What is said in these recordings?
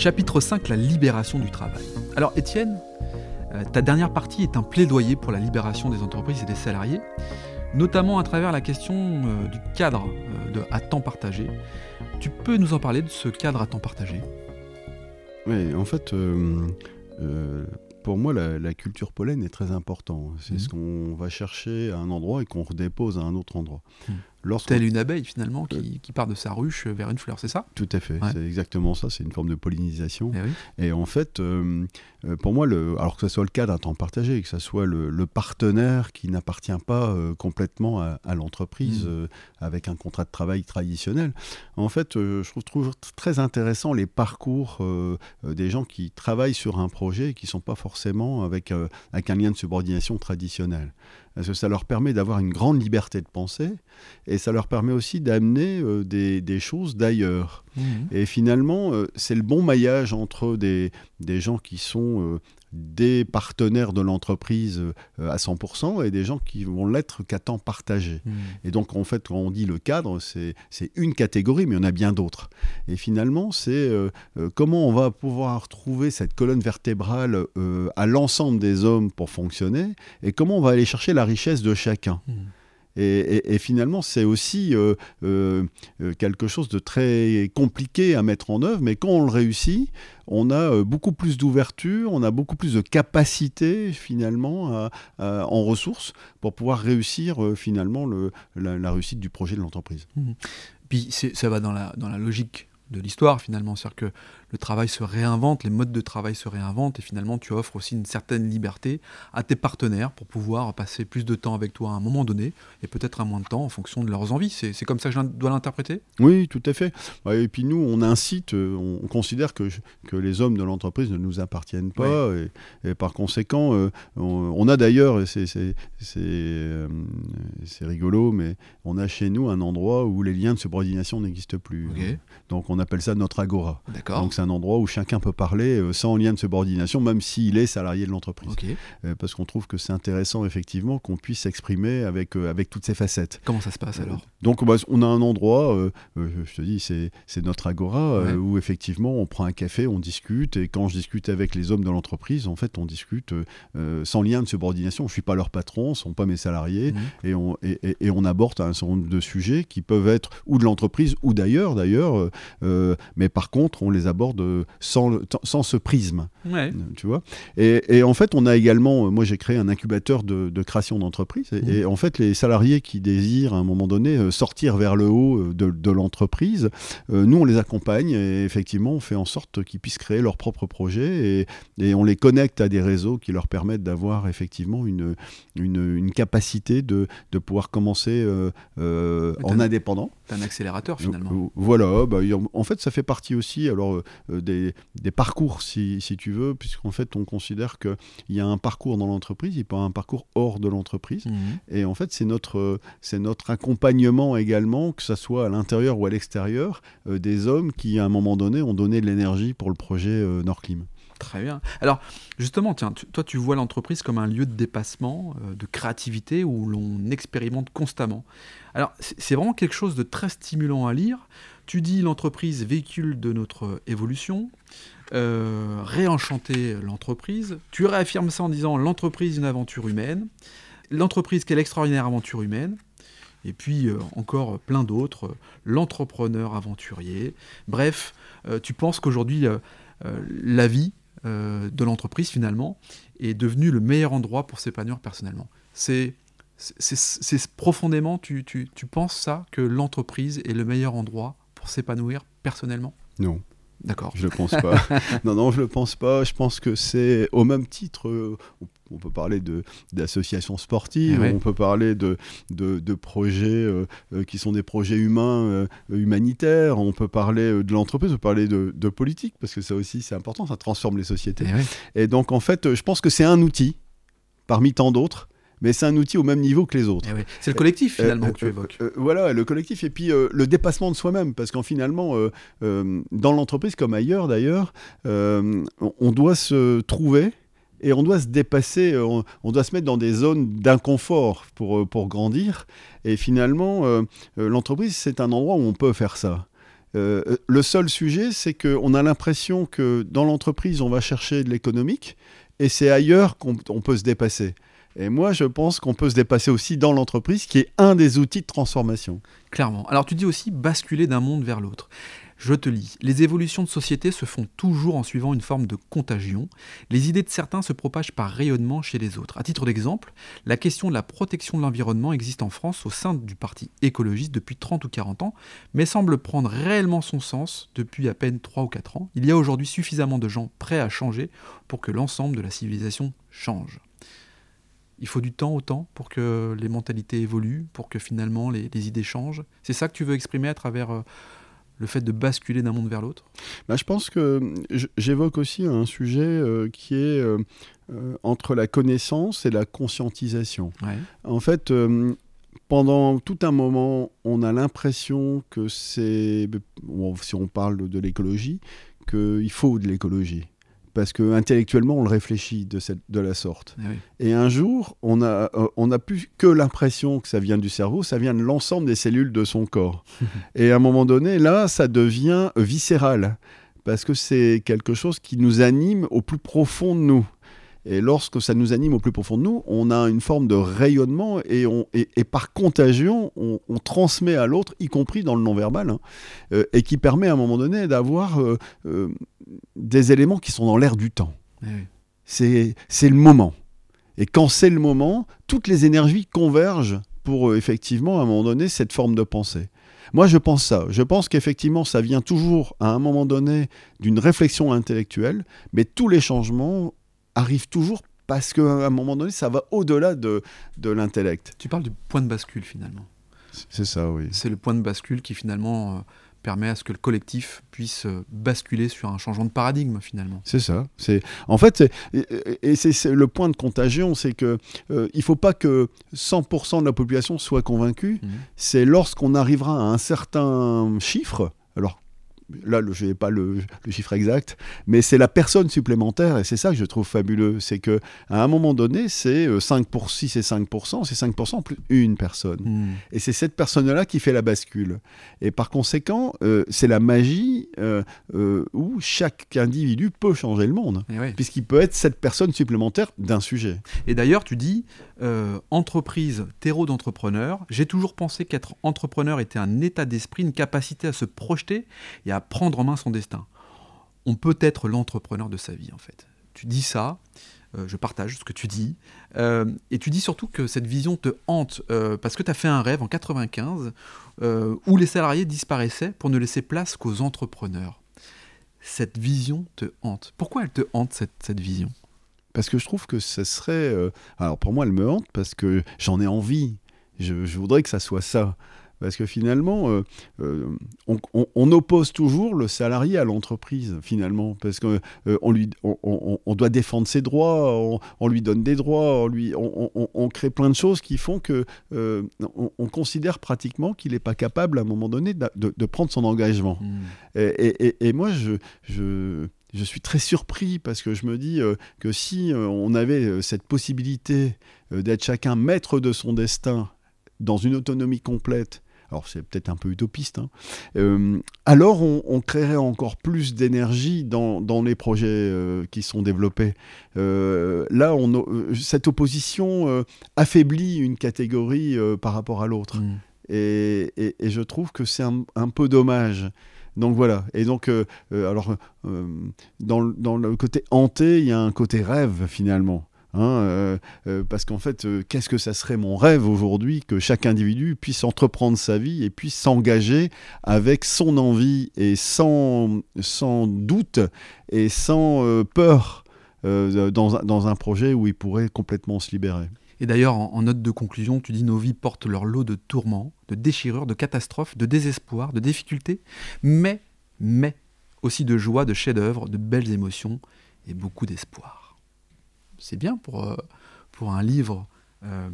Chapitre 5, la libération du travail. Alors Étienne, euh, ta dernière partie est un plaidoyer pour la libération des entreprises et des salariés, notamment à travers la question euh, du cadre euh, de, à temps partagé. Tu peux nous en parler de ce cadre à temps partagé? Oui, en fait, pour moi, la, culture pollen est très importante. C'est ce mmh. qu'on va chercher à un endroit et qu'on redépose à un autre endroit. Mmh. Telle une abeille finalement qui, qui, part de sa ruche vers une fleur, c'est ça? Tout à fait, c'est exactement ça, c'est une forme de pollinisation. Eh et, en fait, euh, euh, pour moi, le, alors que ce soit le cas d'un temps partagé, que ce soit le, partenaire qui n'appartient pas euh, complètement à, l'entreprise mm. avec un contrat de travail traditionnel, en fait, je trouve, trouve, très intéressant les parcours des gens qui travaillent sur un projet et qui ne sont pas forcément avec, avec un lien de subordination traditionnel parce que ça leur permet d'avoir une grande liberté de penser et ça leur permet aussi d'amener euh, des, choses d'ailleurs. Mmh. Et finalement, euh, c'est le bon maillage entre des, des gens qui sont euh, des partenaires de l'entreprise à 100% et des gens qui vont l'être qu'à temps partagé. Mmh. Et donc, en fait, quand on dit le cadre, c'est une catégorie, mais il y en a bien d'autres. Et finalement, c'est comment on va pouvoir trouver cette colonne vertébrale à l'ensemble des hommes pour fonctionner et comment on va aller chercher la richesse de chacun. Mmh. Et, finalement, c'est aussi euh, euh, euh, quelque chose de très compliqué à mettre en œuvre, mais quand on le réussit, on a beaucoup plus d'ouverture, on a beaucoup plus de capacité finalement en ressources pour pouvoir réussir finalement le, la, réussite du projet de l'entreprise. Mmh. Puis ça va dans la, dans la logique de l'histoire finalement, c'est-à-dire que le travail se réinvente, les modes de travail se réinventent et finalement tu offres aussi une certaine liberté à tes partenaires pour pouvoir passer plus de temps avec toi à un moment donné et peut-être un moins de temps en fonction de leurs envies. C'est comme ça que je dois l'interpréter? Oui, tout à fait. Et puis nous, on incite, euh, on considère que, que les hommes de l'entreprise ne nous appartiennent pas et, par conséquent, euh, on, a d'ailleurs, c'est euh, c'est rigolo, mais on a chez nous un endroit où les liens de subordination n'existent plus. Donc on appelle ça notre agora. D'accord un endroit où chacun peut parler euh, sans lien de subordination, même s'il est salarié de l'entreprise. Euh, parce qu'on trouve que c'est intéressant, effectivement, qu'on puisse s'exprimer avec, euh, avec toutes ces facettes. Comment ça se passe alors? Donc, bah, on a un endroit, je te dis, c'est notre agora, où effectivement, on prend un café, on discute, et quand je discute avec les hommes de l'entreprise, en fait, on discute sans lien de subordination. Je ne suis pas leur patron, ce ne sont pas mes salariés, mhm. et, on, et, et, on aborde un certain nombre de sujets qui peuvent être ou de l'entreprise ou d'ailleurs, d'ailleurs, mais par contre, on les aborde de, sans, sans ce prisme. Tu vois? Et, en fait, on a également, euh, moi j'ai créé un incubateur de, création d'entreprise. Mmh. Et, en fait, les salariés qui désirent à un moment donné euh, sortir vers le haut euh, de, l'entreprise, nous on les accompagne et effectivement on fait en sorte qu'ils puissent créer leur propre projet et, et, on les connecte à des réseaux qui leur permettent d'avoir effectivement une, une, capacité de, de, pouvoir commencer en indépendant. un accélérateur finalement. voilà, bah, en fait ça fait partie aussi. Alors euh, des, parcours, si, tu veux, puisqu'en fait, on considère qu'il y a un parcours dans l'entreprise, il peut y avoir un parcours hors de l'entreprise. Mhm. Et en fait, c'est notre, c'est notre accompagnement également, que ce soit à l'intérieur ou à l'extérieur, euh, des hommes qui, à un moment donné, ont donné de l'énergie pour le projet euh, Nordclim. Très bien. Alors, justement, tiens, toi, tu vois l'entreprise comme un lieu de dépassement, de créativité, où l'on expérimente constamment. Alors, c'est vraiment quelque chose de très stimulant à lire. Tu dis l'entreprise véhicule de notre évolution, euh, réenchanter l'entreprise. Tu réaffirmes ça en disant l'entreprise une aventure humaine, l'entreprise quelle extraordinaire aventure humaine. Et puis euh, encore plein d'autres, l'entrepreneur aventurier. Bref, euh, tu penses qu'aujourd'hui, la vie de l'entreprise, finalement, est devenue le meilleur endroit pour s'épanouir personnellement. C'est c'est profondément, tu, tu, tu, penses ça, que l'entreprise est le meilleur endroit pour s'épanouir personnellement? Non. D'accord. Je ne pense pas. non, non, je ne le pense pas. Je pense que c'est au même titre. Euh, on peut parler d'associations sportives, on peut parler de, de, projets euh, euh, qui sont des projets humains, humanitaires, on peut parler de l'entreprise, on peut parler de, politique, parce que ça aussi c'est important, ça transforme les sociétés. Et donc en fait, je pense que c'est un outil parmi tant d'autres mais c'est un outil au même niveau que les autres. Eh c'est le collectif euh, finalement que tu euh, évoques. Euh, voilà, le collectif et puis le dépassement de soi-même, parce qu'en finalement, dans l'entreprise comme ailleurs d'ailleurs, on doit se trouver et on doit se dépasser, on, doit se mettre dans des zones d'inconfort pour, pour grandir. Et finalement, l'entreprise, c'est un endroit où on peut faire ça. le seul sujet, c'est qu'on a l'impression que dans l'entreprise, on va chercher de l'économique et c'est ailleurs qu'on peut se dépasser. Et moi, je pense qu'on peut se dépasser aussi dans l'entreprise, qui est un des outils de transformation. Clairement. Alors tu dis aussi basculer d'un monde vers l'autre. Je te lis. Les évolutions de société se font toujours en suivant une forme de contagion. Les idées de certains se propagent par rayonnement chez les autres. À titre d'exemple, la question de la protection de l'environnement existe en France au sein du parti écologiste depuis 30 ou 40 ans, mais semble prendre réellement son sens depuis à peine 3 ou 4 ans. Il y a aujourd'hui suffisamment de gens prêts à changer pour que l'ensemble de la civilisation change. Il faut du temps autant pour que les mentalités évoluent, pour que finalement les, idées changent. C'est ça que tu veux exprimer à travers euh, le fait de basculer d'un monde vers l'autre? Bah, Je pense que j'évoque aussi un sujet euh, qui est euh, euh, entre la connaissance et la conscientisation. En fait, pendant tout un moment, on a l'impression que c'est, si on parle de l'écologie, qu'il faut de l'écologie parce que intellectuellement on le réfléchit de, cette, de la sorte. Ah et un jour, on a, euh, on a plus que l'impression que ça vient du cerveau, ça vient de l'ensemble des cellules de son corps. et à un moment donné, là, ça devient viscéral, parce que c'est quelque chose qui nous anime au plus profond de nous. Et lorsque ça nous anime au plus profond de nous, on a une forme de rayonnement et, on, et, par contagion, on, transmet à l'autre, y compris dans le non-verbal, hein, euh, et qui permet à un moment donné d'avoir euh, des éléments qui sont dans l'air du temps. Eh c'est le moment. Et quand c'est le moment, toutes les énergies convergent pour euh, effectivement, à un moment donné, cette forme de pensée. Moi, je pense ça. Je pense qu'effectivement, ça vient toujours, à un moment donné, d'une réflexion intellectuelle, mais tous les changements arrivent toujours parce qu'à un moment donné, ça va au-delà de, de l'intellect. Tu parles du point de bascule, finalement. C'est ça, oui. C'est le point de bascule qui, finalement, euh, permet à ce que le collectif puisse euh, basculer sur un changement de paradigme finalement. C'est ça. C'est en fait et, c'est le point de contagion, c'est que euh, il faut pas que 100% de la population soit convaincue. Mmh. C'est lorsqu'on arrivera à un certain chiffre. Là, je n'ai pas le, chiffre exact, mais c'est la personne supplémentaire, et c'est ça que je trouve fabuleux, c'est que à un moment donné, c'est 5 euh, pour 6 et 5%, c'est 5% plus une personne. Hmm. Et c'est cette personne-là qui fait la bascule. Et par conséquent, euh, c'est la magie euh, où chaque individu peut changer le monde, eh puisqu'il peut être cette personne supplémentaire d'un sujet. Et d'ailleurs, tu dis, entreprise, terreau d'entrepreneur, j'ai toujours pensé qu'être entrepreneur était un état d'esprit, une capacité à se projeter et à prendre en main son destin. On peut être l'entrepreneur de sa vie, en fait. Tu dis ça, euh, je partage ce que tu dis, euh, et tu dis surtout que cette vision te hante, euh, parce que tu as fait un rêve en 95 où les salariés disparaissaient pour ne laisser place qu'aux entrepreneurs. Cette vision te hante. Pourquoi elle te hante, cette vision? Parce que je trouve que ce serait... alors pour moi, elle me hante parce que j'en ai envie. Je, je, voudrais que ça soit ça. Parce que finalement, euh, euh, on, oppose toujours le salarié à l'entreprise, finalement. Parce qu'on euh, on, on, doit défendre ses droits, on, lui donne des droits, on, lui, on, crée plein de choses qui font que on, considère pratiquement qu'il n'est pas capable, à un moment donné, de, prendre son engagement. Mmh. Et, moi, je, je, je, suis très surpris parce que je me dis que si on avait cette possibilité d'être chacun maître de son destin, dans une autonomie complète, alors c'est peut-être un peu utopiste, hein. euh, alors on, créerait encore plus d'énergie dans, les projets euh, qui sont développés. Euh, là, on, cette opposition affaiblit une catégorie par rapport à l'autre. Mm. Et, je trouve que c'est un, peu dommage. Donc voilà. Et donc, alors, dans, dans, le côté hanté, il y a un côté rêve finalement. Hein, euh, euh, parce qu'en fait, euh, qu'est-ce que ça serait mon rêve aujourd'hui que chaque individu puisse entreprendre sa vie et puisse s'engager avec son envie et sans, sans doute et sans peur dans, dans, un projet où il pourrait complètement se libérer. Et d'ailleurs, en, note de conclusion, tu dis nos vies portent leur lot de tourments, de déchirures, de catastrophes, de désespoir, de difficultés, mais, mais aussi de joie, de chefs-d'œuvre, de belles émotions et beaucoup d'espoir c'est bien pour, euh, un livre, euh,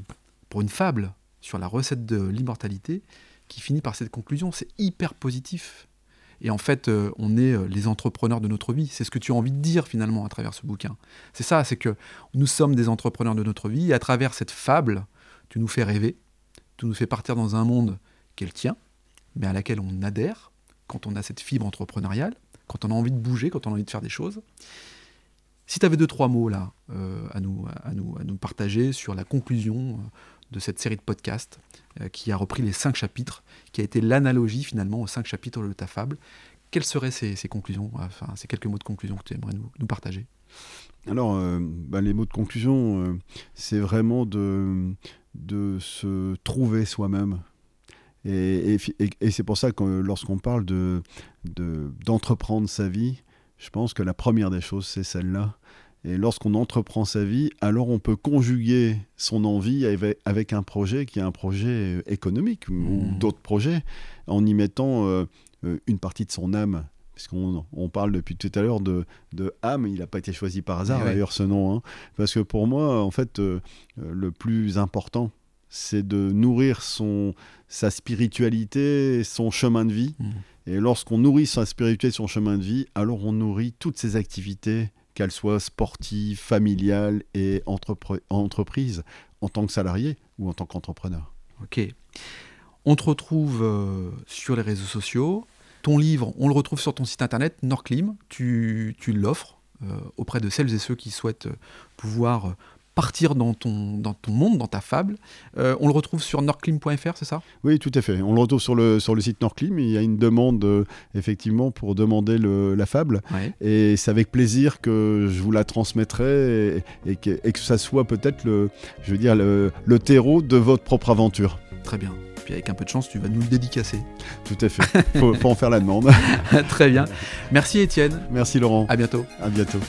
pour une fable sur la recette de l'immortalité, qui finit par cette conclusion. C'est hyper positif. Et en fait, euh, on est les entrepreneurs de notre vie. C'est ce que tu as envie de dire finalement à travers ce bouquin. C'est ça, c'est que nous sommes des entrepreneurs de notre vie. Et à travers cette fable, tu nous fais rêver. Tu nous fais partir dans un monde qui est le tien, mais à laquelle on adhère, quand on a cette fibre entrepreneuriale, quand on a envie de bouger, quand on a envie de faire des choses. Si tu avais deux, trois mots là euh, à, nous, à, nous, à nous partager sur la conclusion euh, de cette série de podcasts euh, qui a repris les cinq chapitres, qui a été l'analogie finalement aux cinq chapitres de ta fable, quelles seraient ces, conclusions, enfin ces quelques mots de conclusion que tu aimerais nous, partager? Alors, bah, les mots de conclusion, c'est vraiment de, se trouver soi-même. Et, c'est pour ça que lorsqu'on parle de, d'entreprendre sa vie, je pense que la première des choses, c'est celle-là. Et lorsqu'on entreprend sa vie, alors on peut conjuguer son envie avec, un projet qui est un projet économique ou mmh. d'autres projets, en y mettant euh, euh, une partie de son âme. Puisqu'on on parle depuis tout à l'heure de, de, âme, il n'a pas été choisi par hasard d'ailleurs ce nom. Hein. Parce que pour moi, en fait, euh, le plus important, c'est de nourrir son, sa spiritualité, son chemin de vie. Mmh. Et lorsqu'on nourrit sa spiritualité, son chemin de vie, alors on nourrit toutes ses activités, qu'elles soient sportives, familiales et entreprises, en tant que salarié ou en tant qu'entrepreneur. Ok. On te retrouve euh, sur les réseaux sociaux. Ton livre, on le retrouve sur ton site internet, Norclim. Tu, tu l'offres euh, auprès de celles et ceux qui souhaitent pouvoir partir dans ton, dans ton monde, dans ta fable. Euh, on le retrouve sur nordclim.fr, c'est ça? Oui, tout à fait. On le retrouve sur le, sur le site Nordclim. Il y a une demande, euh, effectivement, pour demander le, la fable. Et c'est avec plaisir que je vous la transmettrai et, que, et que, ça soit peut-être le, je veux dire, le, le terreau de votre propre aventure. Très bien. Puis avec un peu de chance, tu vas nous le dédicacer. Tout à fait. Il faut, faut en faire la demande. Très bien. Merci Étienne. Merci Laurent. À bientôt. À bientôt.